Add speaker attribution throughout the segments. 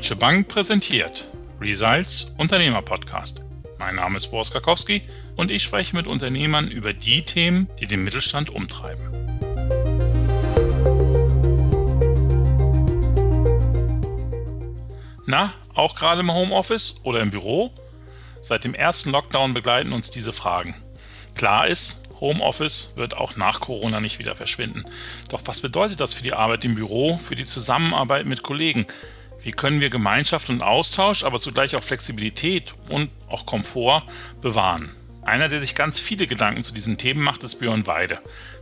Speaker 1: Deutsche Bank präsentiert Results Unternehmer Podcast. Mein Name ist Boris Karkowski und ich spreche mit Unternehmern über die Themen, die den Mittelstand umtreiben. Na, auch gerade im Homeoffice oder im Büro? Seit dem ersten Lockdown begleiten uns diese Fragen. Klar ist, Homeoffice wird auch nach Corona nicht wieder verschwinden. Doch was bedeutet das für die Arbeit im Büro, für die Zusammenarbeit mit Kollegen? Wie können wir Gemeinschaft und Austausch, aber zugleich auch Flexibilität und auch Komfort bewahren? Einer, der sich ganz viele Gedanken zu diesen Themen macht, ist Björn Weide.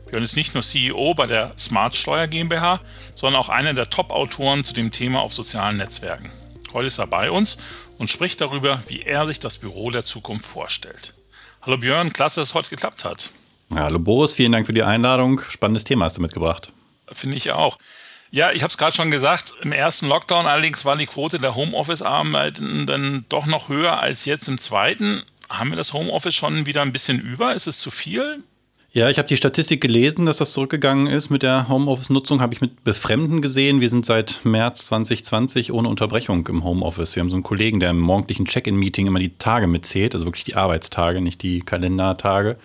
Speaker 1: Björn ist nicht nur CEO bei der Smart Steuer GmbH, sondern auch einer der Top-Autoren zu dem Thema auf sozialen Netzwerken. Heute ist er bei uns und spricht darüber, wie er sich das Büro der Zukunft vorstellt. Hallo Björn, klasse, dass es heute geklappt hat.
Speaker 2: Ja, hallo Boris, vielen Dank für die Einladung. Spannendes Thema hast du mitgebracht.
Speaker 1: Finde ich auch. Ja, ich habe es gerade schon gesagt, im ersten Lockdown allerdings war die Quote der Homeoffice-Arbeitenden doch noch höher als jetzt im zweiten. Haben wir das Homeoffice schon wieder ein bisschen über? Ist es zu viel?
Speaker 2: Ja, ich habe die Statistik gelesen, dass das zurückgegangen ist mit der Homeoffice-Nutzung. Habe ich mit Befremden gesehen. Wir sind seit März 2020 ohne Unterbrechung im Homeoffice. Wir haben so einen Kollegen, der im morgendlichen Check-in-Meeting immer die Tage mitzählt, also wirklich die Arbeitstage, nicht die Kalendertage.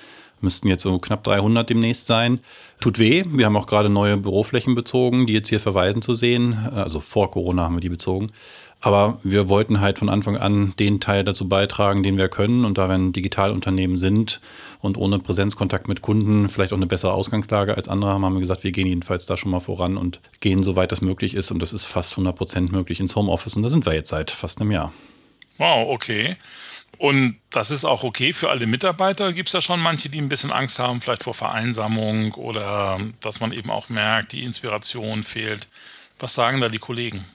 Speaker 2: Müssten jetzt so knapp 300 demnächst sein. Tut weh. Wir haben auch gerade neue Büroflächen bezogen, die jetzt hier verweisen zu sehen. Also vor Corona haben wir die bezogen. Aber wir wollten halt von Anfang an den Teil dazu beitragen, den wir können. Und da wir ein Digitalunternehmen sind und ohne Präsenzkontakt mit Kunden vielleicht auch eine bessere Ausgangslage als andere haben, haben wir gesagt, wir gehen jedenfalls da schon mal voran und gehen, soweit das möglich ist. Und das ist fast 100 Prozent möglich ins Homeoffice. Und da sind wir jetzt seit fast einem Jahr.
Speaker 1: Wow, okay. Und das ist auch okay für alle Mitarbeiter. Gibt es da schon manche, die ein bisschen Angst haben, vielleicht vor Vereinsamung oder dass man eben auch merkt, die Inspiration fehlt? Was sagen da die Kollegen?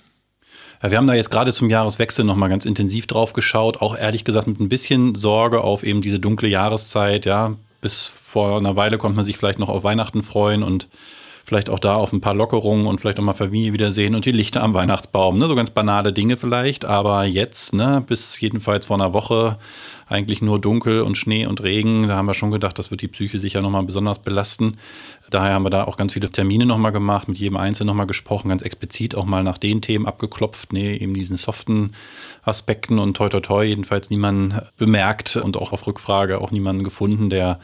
Speaker 2: Ja, wir haben da jetzt gerade zum Jahreswechsel nochmal ganz intensiv drauf geschaut, auch ehrlich gesagt mit ein bisschen Sorge auf eben diese dunkle Jahreszeit. Ja, bis vor einer Weile konnte man sich vielleicht noch auf Weihnachten freuen und vielleicht auch da auf ein paar Lockerungen und vielleicht auch mal Familie wiedersehen und die Lichter am Weihnachtsbaum. Ne? So ganz banale Dinge vielleicht, aber jetzt, ne, bis jedenfalls vor einer Woche eigentlich nur dunkel und Schnee und Regen. Da haben wir schon gedacht, das wird die Psyche sicher nochmal besonders belasten. Daher haben wir da auch ganz viele Termine nochmal gemacht, mit jedem Einzelnen nochmal gesprochen, ganz explizit auch mal nach den Themen abgeklopft, nee, eben diesen soften Aspekten und toi toi toi jedenfalls niemanden bemerkt und auch auf Rückfrage auch niemanden gefunden, der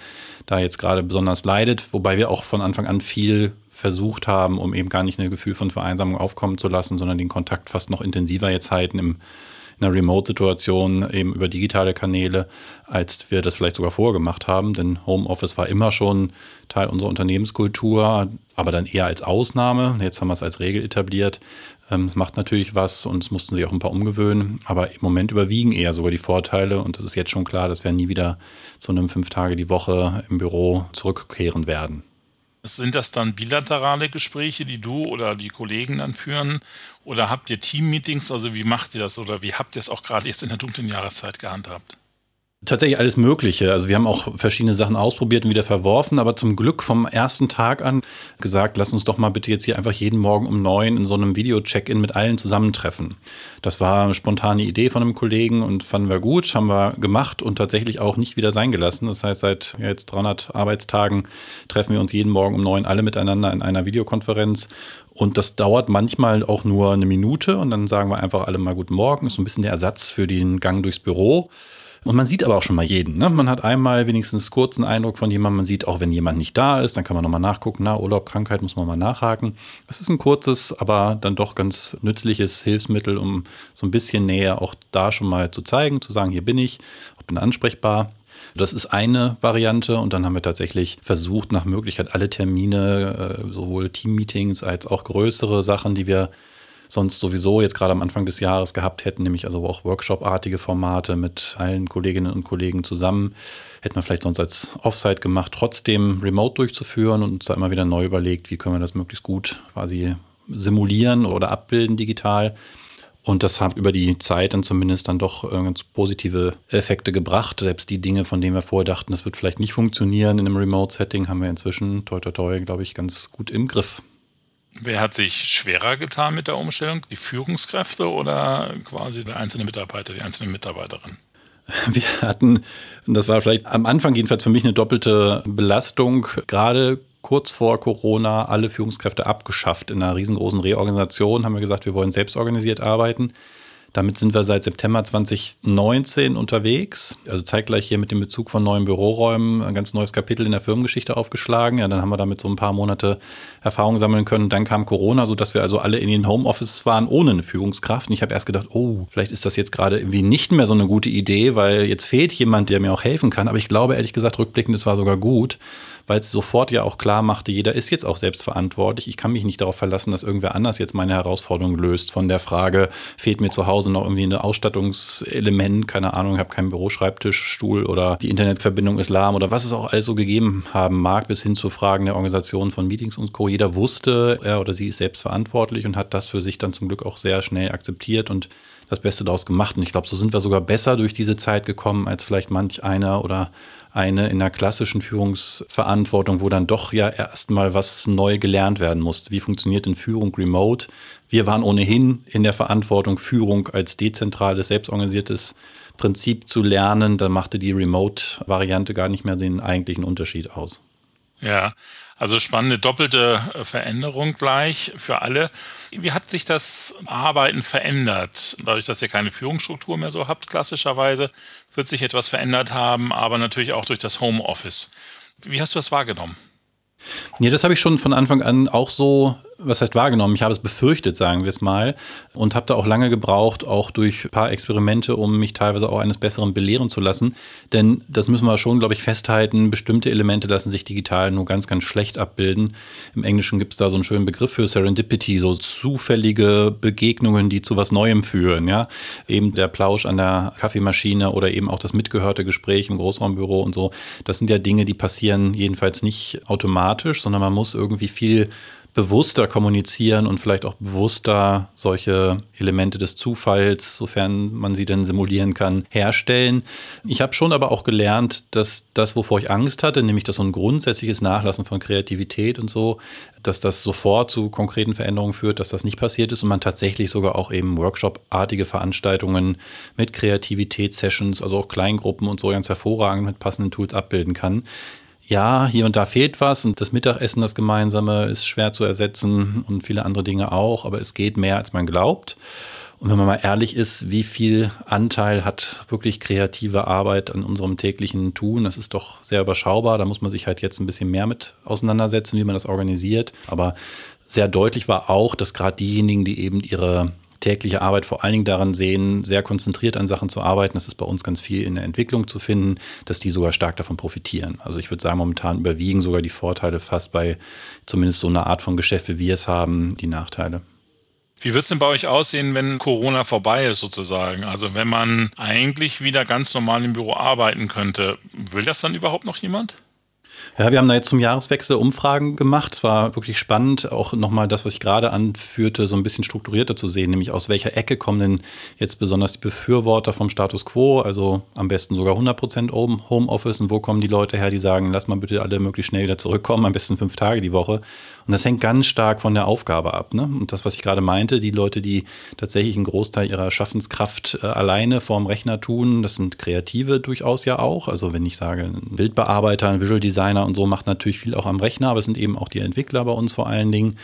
Speaker 2: da jetzt gerade besonders leidet, wobei wir auch von Anfang an viel versucht haben, um eben gar nicht ein Gefühl von Vereinsamung aufkommen zu lassen, sondern den Kontakt fast noch intensiver jetzt halten im, in einer Remote-Situation eben über digitale Kanäle, als wir das vielleicht sogar vorher gemacht haben. Denn Homeoffice war immer schon Teil unserer Unternehmenskultur, aber dann eher als Ausnahme. Jetzt haben wir es als Regel etabliert. Ähm, es macht natürlich was und es mussten sich auch ein paar umgewöhnen, aber im Moment überwiegen eher sogar die Vorteile und es ist jetzt schon klar, dass wir nie wieder zu einem fünf Tage die Woche im Büro zurückkehren werden.
Speaker 1: Sind das dann bilaterale Gespräche, die du oder die Kollegen dann führen? Oder habt ihr Teammeetings? Also wie macht ihr das? Oder wie habt ihr es auch gerade jetzt in der dunklen Jahreszeit gehandhabt?
Speaker 2: Tatsächlich alles Mögliche. Also wir haben auch verschiedene Sachen ausprobiert und wieder verworfen, aber zum Glück vom ersten Tag an gesagt, lass uns doch mal bitte jetzt hier einfach jeden Morgen um neun in so einem Video-Check-in mit allen zusammentreffen. Das war eine spontane Idee von einem Kollegen und fanden wir gut, haben wir gemacht und tatsächlich auch nicht wieder sein gelassen. Das heißt, seit jetzt 300 Arbeitstagen treffen wir uns jeden Morgen um neun alle miteinander in einer Videokonferenz und das dauert manchmal auch nur eine Minute und dann sagen wir einfach alle mal Guten Morgen. Ist so ein bisschen der Ersatz für den Gang durchs Büro. Und man sieht aber auch schon mal jeden. Ne? Man hat einmal wenigstens kurzen Eindruck von jemandem. Man sieht auch, wenn jemand nicht da ist, dann kann man nochmal nachgucken. Na, Urlaub, Krankheit, muss man mal nachhaken. Es ist ein kurzes, aber dann doch ganz nützliches Hilfsmittel, um so ein bisschen näher auch da schon mal zu zeigen, zu sagen, hier bin ich, ich bin ansprechbar. Das ist eine Variante und dann haben wir tatsächlich versucht, nach Möglichkeit alle Termine, äh, sowohl Teammeetings als auch größere Sachen, die wir sonst sowieso jetzt gerade am Anfang des Jahres gehabt hätten, nämlich also auch Workshop-artige Formate mit allen Kolleginnen und Kollegen zusammen. Hätten wir vielleicht sonst als Offsite gemacht, trotzdem remote durchzuführen und uns da immer wieder neu überlegt, wie können wir das möglichst gut quasi simulieren oder abbilden digital. Und das hat über die Zeit dann zumindest dann doch äh, ganz positive Effekte gebracht. Selbst die Dinge, von denen wir vorher dachten, das wird vielleicht nicht funktionieren in einem Remote-Setting, haben wir inzwischen, toi toi toi, glaube ich, ganz gut im Griff.
Speaker 1: Wer hat sich schwerer getan mit der Umstellung? Die Führungskräfte oder quasi der einzelne Mitarbeiter, die einzelne Mitarbeiterin?
Speaker 2: Wir hatten, das war vielleicht am Anfang jedenfalls für mich eine doppelte Belastung, gerade kurz vor Corona alle Führungskräfte abgeschafft. In einer riesengroßen Reorganisation haben wir gesagt, wir wollen selbstorganisiert arbeiten. Damit sind wir seit September 2019 unterwegs. Also zeitgleich hier mit dem Bezug von neuen Büroräumen ein ganz neues Kapitel in der Firmengeschichte aufgeschlagen. Ja, dann haben wir damit so ein paar Monate Erfahrung sammeln können. Dann kam Corona, sodass wir also alle in den Homeoffices waren ohne eine Führungskraft. Und ich habe erst gedacht, oh, vielleicht ist das jetzt gerade irgendwie nicht mehr so eine gute Idee, weil jetzt fehlt jemand, der mir auch helfen kann. Aber ich glaube ehrlich gesagt, rückblickend, es war sogar gut weil es sofort ja auch klar machte, jeder ist jetzt auch selbstverantwortlich. Ich kann mich nicht darauf verlassen, dass irgendwer anders jetzt meine Herausforderung löst. Von der Frage, fehlt mir zu Hause noch irgendwie ein Ausstattungselement, keine Ahnung, ich habe keinen Büroschreibtisch, Stuhl oder die Internetverbindung ist lahm oder was es auch alles so gegeben haben mag, bis hin zu Fragen der Organisation von Meetings und Co. Jeder wusste, er oder sie ist selbstverantwortlich und hat das für sich dann zum Glück auch sehr schnell akzeptiert und das Beste daraus gemacht. Und ich glaube, so sind wir sogar besser durch diese Zeit gekommen, als vielleicht manch einer oder eine in der klassischen Führungsverantwortung, wo dann doch ja erstmal was neu gelernt werden musste. Wie funktioniert denn Führung remote? Wir waren ohnehin in der Verantwortung, Führung als dezentrales, selbstorganisiertes Prinzip zu lernen. Da machte die Remote-Variante gar nicht mehr den eigentlichen Unterschied aus.
Speaker 1: Ja, also spannende doppelte äh, Veränderung gleich für alle. Wie hat sich das Arbeiten verändert? Dadurch, dass ihr keine Führungsstruktur mehr so habt, klassischerweise, wird sich etwas verändert haben, aber natürlich auch durch das Homeoffice. Wie hast du das wahrgenommen?
Speaker 2: Ja, das habe ich schon von Anfang an auch so was heißt wahrgenommen? Ich habe es befürchtet, sagen wir es mal, und habe da auch lange gebraucht, auch durch ein paar Experimente, um mich teilweise auch eines Besseren belehren zu lassen. Denn das müssen wir schon, glaube ich, festhalten. Bestimmte Elemente lassen sich digital nur ganz, ganz schlecht abbilden. Im Englischen gibt es da so einen schönen Begriff für Serendipity, so zufällige Begegnungen, die zu was Neuem führen. Ja, eben der Plausch an der Kaffeemaschine oder eben auch das mitgehörte Gespräch im Großraumbüro und so. Das sind ja Dinge, die passieren jedenfalls nicht automatisch, sondern man muss irgendwie viel bewusster kommunizieren und vielleicht auch bewusster solche Elemente des Zufalls, sofern man sie denn simulieren kann, herstellen. Ich habe schon aber auch gelernt, dass das, wovor ich Angst hatte, nämlich dass so ein grundsätzliches Nachlassen von Kreativität und so, dass das sofort zu konkreten Veränderungen führt, dass das nicht passiert ist und man tatsächlich sogar auch eben Workshop-artige Veranstaltungen mit Kreativitätssessions, also auch Kleingruppen und so ganz hervorragend mit passenden Tools abbilden kann ja, hier und da fehlt was und das Mittagessen, das gemeinsame, ist schwer zu ersetzen und viele andere Dinge auch, aber es geht mehr, als man glaubt. Und wenn man mal ehrlich ist, wie viel Anteil hat wirklich kreative Arbeit an unserem täglichen Tun? Das ist doch sehr überschaubar. Da muss man sich halt jetzt ein bisschen mehr mit auseinandersetzen, wie man das organisiert. Aber sehr deutlich war auch, dass gerade diejenigen, die eben ihre tägliche Arbeit vor allen Dingen daran sehen, sehr konzentriert an Sachen zu arbeiten. Das ist bei uns ganz viel in der Entwicklung zu finden, dass die sogar stark davon profitieren. Also ich würde sagen, momentan überwiegen sogar die Vorteile fast bei zumindest so einer Art von Geschäft, wie wir es haben, die Nachteile.
Speaker 1: Wie wird es denn bei euch aussehen, wenn Corona vorbei ist sozusagen? Also wenn man eigentlich wieder ganz normal im Büro arbeiten könnte, will das dann überhaupt noch jemand?
Speaker 2: Ja, wir haben da jetzt zum Jahreswechsel Umfragen gemacht. Es war wirklich spannend, auch nochmal das, was ich gerade anführte, so ein bisschen strukturierter zu sehen, nämlich aus welcher Ecke kommen denn jetzt besonders die Befürworter vom Status quo, also am besten sogar 100 Prozent Homeoffice und wo kommen die Leute her, die sagen, lass mal bitte alle möglichst schnell wieder zurückkommen, am besten fünf Tage die Woche. Und das hängt ganz stark von der Aufgabe ab. Ne? Und das, was ich gerade meinte, die Leute, die tatsächlich einen Großteil ihrer Schaffenskraft äh, alleine vorm Rechner tun, das sind Kreative durchaus ja auch. Also wenn ich sage, ein Bildbearbeiter, ein Visual Designer und so macht natürlich viel auch am Rechner, aber es sind eben auch die Entwickler bei uns vor allen Dingen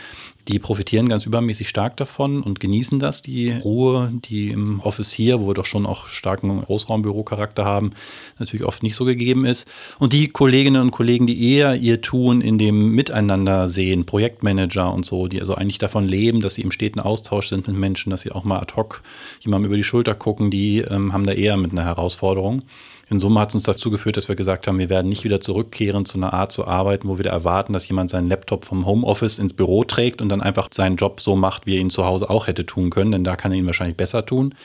Speaker 2: die profitieren ganz übermäßig stark davon und genießen das, die Ruhe, die im Office hier, wo wir doch schon auch starken Großraumbürocharakter haben, natürlich oft nicht so gegeben ist. Und die Kolleginnen und Kollegen, die eher ihr Tun in dem Miteinander sehen, Projektmanager und so, die also eigentlich davon leben, dass sie im steten Austausch sind mit Menschen, dass sie auch mal ad hoc jemandem über die Schulter gucken, die ähm, haben da eher mit einer Herausforderung. In Summe hat es uns dazu geführt, dass wir gesagt haben, wir werden nicht wieder zurückkehren zu einer Art zu arbeiten, wo wir erwarten, dass jemand seinen Laptop vom Homeoffice ins Büro trägt und dann einfach seinen Job so macht, wie er ihn zu Hause auch hätte tun können, denn da kann er ihn wahrscheinlich besser tun.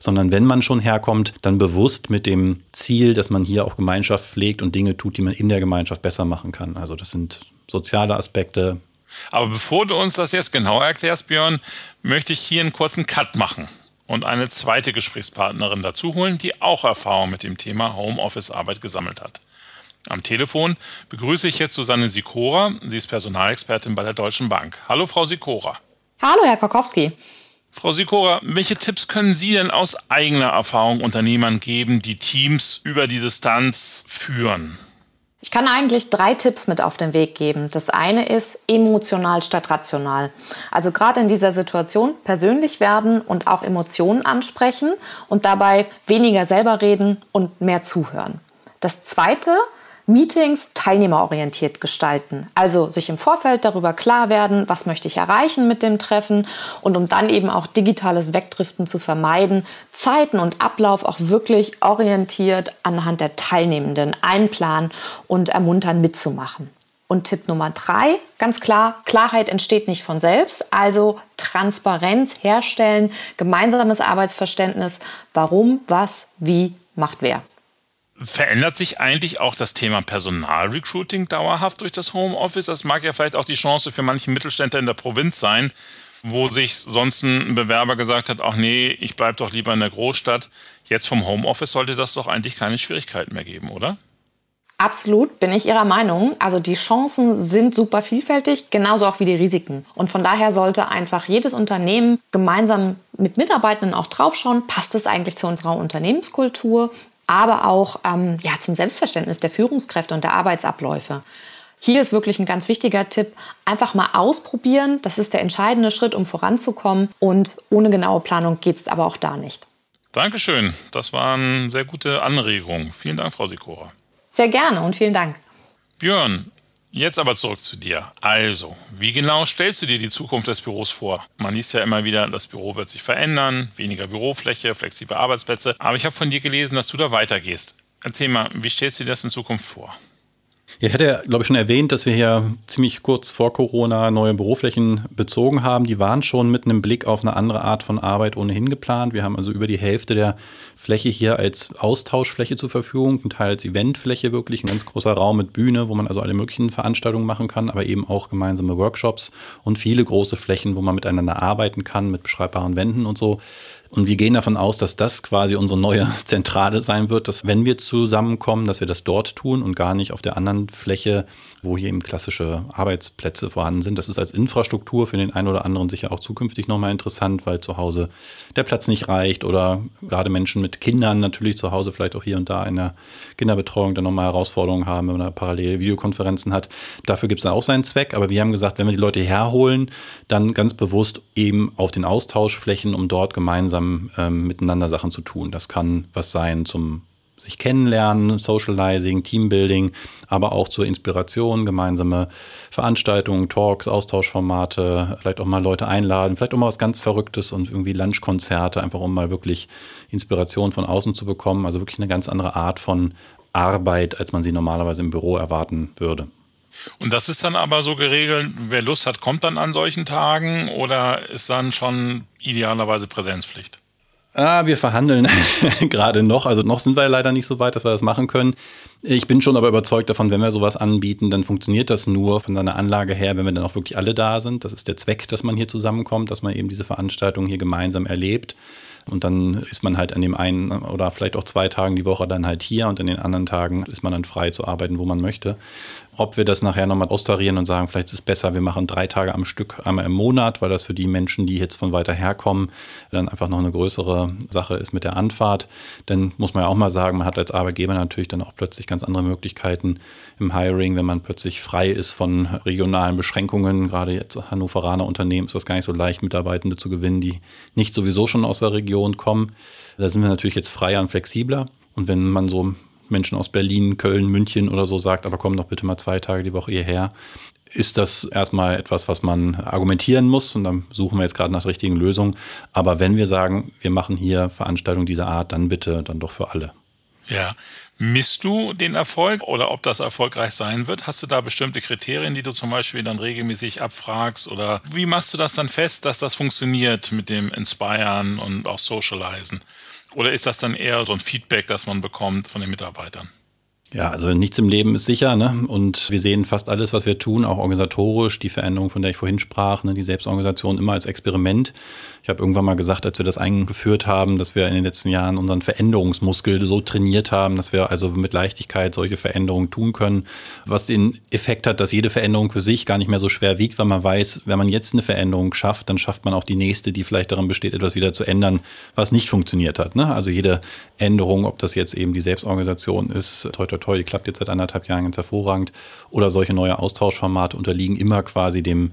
Speaker 2: Sondern wenn man schon herkommt, dann bewusst mit dem Ziel, dass man hier auch Gemeinschaft pflegt und Dinge tut, die man in der Gemeinschaft besser machen kann. Also das sind soziale Aspekte,
Speaker 1: aber bevor du uns das jetzt genau erklärst, Björn, möchte ich hier einen kurzen Cut machen und eine zweite Gesprächspartnerin dazu holen, die auch Erfahrung mit dem Thema Homeoffice-Arbeit gesammelt hat. Am Telefon begrüße ich jetzt Susanne Sikora. Sie ist Personalexpertin bei der Deutschen Bank. Hallo, Frau Sikora.
Speaker 3: Hallo, Herr Kokowski.
Speaker 1: Frau Sikora, welche Tipps können Sie denn aus eigener Erfahrung Unternehmern geben, die Teams über die Distanz führen?
Speaker 3: Ich kann eigentlich drei Tipps mit auf den Weg geben. Das eine ist emotional statt rational. Also gerade in dieser Situation persönlich werden und auch Emotionen ansprechen und dabei weniger selber reden und mehr zuhören. Das zweite Meetings teilnehmerorientiert gestalten. Also sich im Vorfeld darüber klar werden, was möchte ich erreichen mit dem Treffen und um dann eben auch digitales Wegdriften zu vermeiden, Zeiten und Ablauf auch wirklich orientiert anhand der Teilnehmenden einplanen und ermuntern mitzumachen. Und Tipp Nummer drei, ganz klar, Klarheit entsteht nicht von selbst, also Transparenz herstellen, gemeinsames Arbeitsverständnis, warum, was, wie macht wer.
Speaker 1: Verändert sich eigentlich auch das Thema Personalrecruiting dauerhaft durch das Homeoffice? Das mag ja vielleicht auch die Chance für manchen Mittelständler in der Provinz sein, wo sich sonst ein Bewerber gesagt hat, ach nee, ich bleibe doch lieber in der Großstadt. Jetzt vom Homeoffice sollte das doch eigentlich keine Schwierigkeiten mehr geben, oder?
Speaker 3: Absolut, bin ich Ihrer Meinung. Also die Chancen sind super vielfältig, genauso auch wie die Risiken. Und von daher sollte einfach jedes Unternehmen gemeinsam mit Mitarbeitenden auch draufschauen, passt es eigentlich zu unserer Unternehmenskultur? Aber auch ähm, ja, zum Selbstverständnis der Führungskräfte und der Arbeitsabläufe. Hier ist wirklich ein ganz wichtiger Tipp, einfach mal ausprobieren. Das ist der entscheidende Schritt, um voranzukommen. Und ohne genaue Planung geht es aber auch da nicht.
Speaker 1: Dankeschön, das waren sehr gute Anregungen. Vielen Dank, Frau Sikora.
Speaker 3: Sehr gerne und vielen Dank.
Speaker 1: Björn, Jetzt aber zurück zu dir. Also, wie genau stellst du dir die Zukunft des Büros vor? Man liest ja immer wieder, das Büro wird sich verändern, weniger Bürofläche, flexible Arbeitsplätze. Aber ich habe von dir gelesen, dass du da weitergehst. Erzähl mal, wie stellst du dir das in Zukunft vor?
Speaker 2: Ich hatte ja, glaube ich, schon erwähnt, dass wir hier ziemlich kurz vor Corona neue Büroflächen bezogen haben. Die waren schon mit einem Blick auf eine andere Art von Arbeit ohnehin geplant. Wir haben also über die Hälfte der Fläche hier als Austauschfläche zur Verfügung, ein Teil als Eventfläche wirklich, ein ganz großer Raum mit Bühne, wo man also alle möglichen Veranstaltungen machen kann, aber eben auch gemeinsame Workshops und viele große Flächen, wo man miteinander arbeiten kann mit beschreibbaren Wänden und so. Und wir gehen davon aus, dass das quasi unsere neue Zentrale sein wird, dass wenn wir zusammenkommen, dass wir das dort tun und gar nicht auf der anderen Fläche, wo hier eben klassische Arbeitsplätze vorhanden sind. Das ist als Infrastruktur für den einen oder anderen sicher auch zukünftig nochmal interessant, weil zu Hause der Platz nicht reicht oder gerade Menschen mit Kindern natürlich zu Hause vielleicht auch hier und da in der Kinderbetreuung dann nochmal Herausforderungen haben, wenn man da parallel Videokonferenzen hat. Dafür gibt es auch seinen Zweck. Aber wir haben gesagt, wenn wir die Leute herholen, dann ganz bewusst eben auf den Austauschflächen, um dort gemeinsam gemeinsam ähm, miteinander Sachen zu tun. Das kann was sein zum sich kennenlernen, Socializing, Teambuilding, aber auch zur Inspiration, gemeinsame Veranstaltungen, Talks, Austauschformate, vielleicht auch mal Leute einladen, vielleicht auch mal was ganz Verrücktes und irgendwie Lunchkonzerte, einfach um mal wirklich Inspiration von außen zu bekommen. Also wirklich eine ganz andere Art von Arbeit, als man sie normalerweise im Büro erwarten würde.
Speaker 1: Und das ist dann aber so geregelt, wer Lust hat, kommt dann an solchen Tagen oder ist dann schon idealerweise Präsenzpflicht?
Speaker 2: Ah, wir verhandeln gerade noch. Also noch sind wir leider nicht so weit, dass wir das machen können. Ich bin schon aber überzeugt davon, wenn wir sowas anbieten, dann funktioniert das nur von seiner Anlage her, wenn wir dann auch wirklich alle da sind. Das ist der Zweck, dass man hier zusammenkommt, dass man eben diese Veranstaltung hier gemeinsam erlebt. Und dann ist man halt an dem einen oder vielleicht auch zwei Tagen die Woche dann halt hier und in den anderen Tagen ist man dann frei zu arbeiten, wo man möchte. Ob wir das nachher nochmal austarieren und sagen, vielleicht ist es besser, wir machen drei Tage am Stück einmal im Monat, weil das für die Menschen, die jetzt von weiter her kommen, dann einfach noch eine größere Sache ist mit der Anfahrt. Dann muss man ja auch mal sagen, man hat als Arbeitgeber natürlich dann auch plötzlich ganz andere Möglichkeiten im Hiring, wenn man plötzlich frei ist von regionalen Beschränkungen. Gerade jetzt Hannoveraner Unternehmen ist das gar nicht so leicht, Mitarbeitende zu gewinnen, die nicht sowieso schon aus der Region kommen. Da sind wir natürlich jetzt freier und flexibler. Und wenn man so Menschen aus Berlin, Köln, München oder so sagt, aber komm doch bitte mal zwei Tage die Woche hierher, ist das erstmal etwas, was man argumentieren muss und dann suchen wir jetzt gerade nach der richtigen Lösung. Aber wenn wir sagen, wir machen hier Veranstaltungen dieser Art, dann bitte dann doch für alle.
Speaker 1: Ja. Misst du den Erfolg oder ob das erfolgreich sein wird? Hast du da bestimmte Kriterien, die du zum Beispiel dann regelmäßig abfragst? Oder wie machst du das dann fest, dass das funktioniert mit dem Inspiren und auch Socializen? Oder ist das dann eher so ein Feedback, das man bekommt von den Mitarbeitern?
Speaker 2: Ja, also nichts im Leben ist sicher, ne? Und wir sehen fast alles, was wir tun, auch organisatorisch, die Veränderung, von der ich vorhin sprach, ne? die Selbstorganisation immer als Experiment. Ich habe irgendwann mal gesagt, als wir das eingeführt haben, dass wir in den letzten Jahren unseren Veränderungsmuskel so trainiert haben, dass wir also mit Leichtigkeit solche Veränderungen tun können, was den Effekt hat, dass jede Veränderung für sich gar nicht mehr so schwer wiegt, weil man weiß, wenn man jetzt eine Veränderung schafft, dann schafft man auch die nächste, die vielleicht daran besteht, etwas wieder zu ändern, was nicht funktioniert hat. Ne? Also jede Änderung, ob das jetzt eben die Selbstorganisation ist, toi toi toi, die klappt jetzt seit anderthalb Jahren ganz hervorragend. Oder solche neue Austauschformate unterliegen immer quasi dem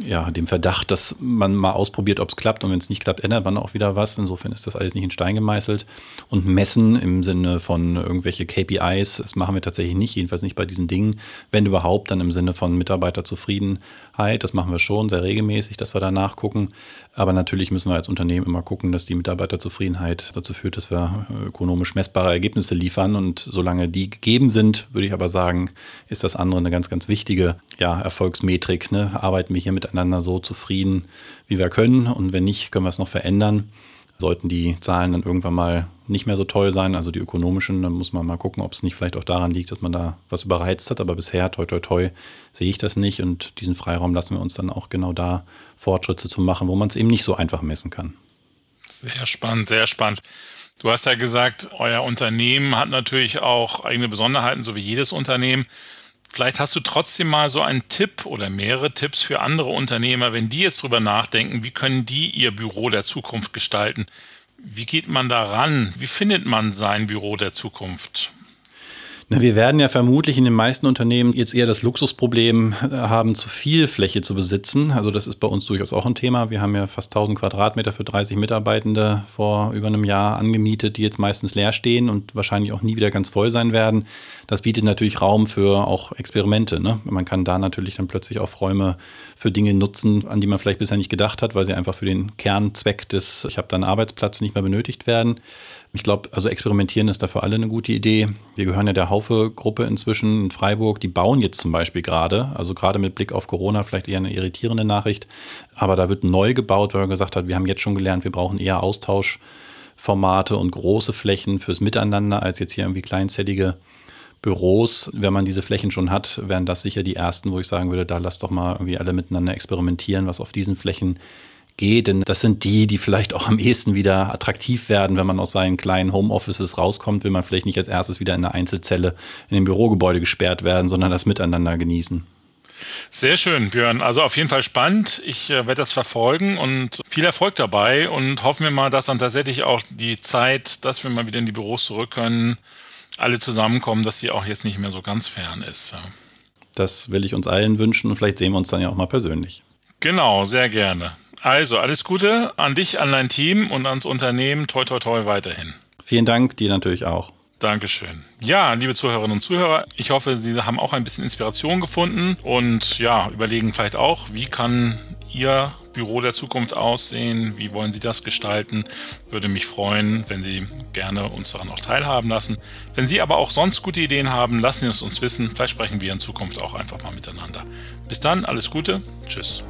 Speaker 2: ja, dem Verdacht, dass man mal ausprobiert, ob es klappt und wenn es nicht klappt, ändert man auch wieder was. Insofern ist das alles nicht in Stein gemeißelt. Und messen im Sinne von irgendwelche KPIs, das machen wir tatsächlich nicht, jedenfalls nicht bei diesen Dingen. Wenn überhaupt, dann im Sinne von Mitarbeiterzufriedenheit. Das machen wir schon sehr regelmäßig, dass wir da nachgucken. Aber natürlich müssen wir als Unternehmen immer gucken, dass die Mitarbeiterzufriedenheit dazu führt, dass wir ökonomisch messbare Ergebnisse liefern. Und solange die gegeben sind, würde ich aber sagen, ist das andere eine ganz, ganz wichtige ja, Erfolgsmetrik. Ne? Arbeiten wir hier miteinander so zufrieden, wie wir können. Und wenn nicht, können wir es noch verändern. Sollten die Zahlen dann irgendwann mal nicht mehr so toll sein, also die ökonomischen, dann muss man mal gucken, ob es nicht vielleicht auch daran liegt, dass man da was überreizt hat. Aber bisher, toi, toi, toi, sehe ich das nicht. Und diesen Freiraum lassen wir uns dann auch genau da Fortschritte zu machen, wo man es eben nicht so einfach messen kann.
Speaker 1: Sehr spannend, sehr spannend. Du hast ja gesagt, euer Unternehmen hat natürlich auch eigene Besonderheiten, so wie jedes Unternehmen. Vielleicht hast du trotzdem mal so einen Tipp oder mehrere Tipps für andere Unternehmer, wenn die jetzt drüber nachdenken, wie können die ihr Büro der Zukunft gestalten? Wie geht man da ran? Wie findet man sein Büro der Zukunft?
Speaker 2: Na, wir werden ja vermutlich in den meisten Unternehmen jetzt eher das Luxusproblem äh, haben, zu viel Fläche zu besitzen. Also das ist bei uns durchaus auch ein Thema. Wir haben ja fast 1000 Quadratmeter für 30 Mitarbeitende vor über einem Jahr angemietet, die jetzt meistens leer stehen und wahrscheinlich auch nie wieder ganz voll sein werden. Das bietet natürlich Raum für auch Experimente. Ne? Man kann da natürlich dann plötzlich auch Räume für Dinge nutzen, an die man vielleicht bisher nicht gedacht hat, weil sie einfach für den Kernzweck des, ich habe da einen Arbeitsplatz, nicht mehr benötigt werden. Ich glaube, also experimentieren ist da für alle eine gute Idee. Wir gehören ja der Haufe-Gruppe inzwischen in Freiburg. Die bauen jetzt zum Beispiel gerade, also gerade mit Blick auf Corona vielleicht eher eine irritierende Nachricht. Aber da wird neu gebaut, weil man gesagt hat, wir haben jetzt schon gelernt, wir brauchen eher Austauschformate und große Flächen fürs Miteinander als jetzt hier irgendwie kleinzellige Büros. Wenn man diese Flächen schon hat, wären das sicher die ersten, wo ich sagen würde, da lass doch mal irgendwie alle miteinander experimentieren, was auf diesen Flächen geht. Denn das sind die, die vielleicht auch am ehesten wieder attraktiv werden, wenn man aus seinen kleinen Homeoffices rauskommt, will man vielleicht nicht als erstes wieder in eine Einzelzelle in dem Bürogebäude gesperrt werden, sondern das Miteinander genießen.
Speaker 1: Sehr schön, Björn. Also auf jeden Fall spannend. Ich äh, werde das verfolgen und viel Erfolg dabei und hoffen wir mal, dass dann tatsächlich auch die Zeit, dass wir mal wieder in die Büros zurück können, alle zusammenkommen, dass sie auch jetzt nicht mehr so ganz fern ist. Ja.
Speaker 2: Das will ich uns allen wünschen und vielleicht sehen wir uns dann ja auch mal persönlich.
Speaker 1: Genau, sehr gerne. Also, alles Gute an dich, an dein Team und ans Unternehmen. Toi, toi, toi weiterhin.
Speaker 2: Vielen Dank, dir natürlich auch.
Speaker 1: Dankeschön. Ja, liebe Zuhörerinnen und Zuhörer, ich hoffe, Sie haben auch ein bisschen Inspiration gefunden und ja, überlegen vielleicht auch, wie kann Ihr Büro der Zukunft aussehen? Wie wollen Sie das gestalten? Würde mich freuen, wenn Sie gerne uns daran auch teilhaben lassen. Wenn Sie aber auch sonst gute Ideen haben, lassen Sie es uns wissen. Vielleicht sprechen wir in Zukunft auch einfach mal miteinander. Bis dann, alles Gute. Tschüss.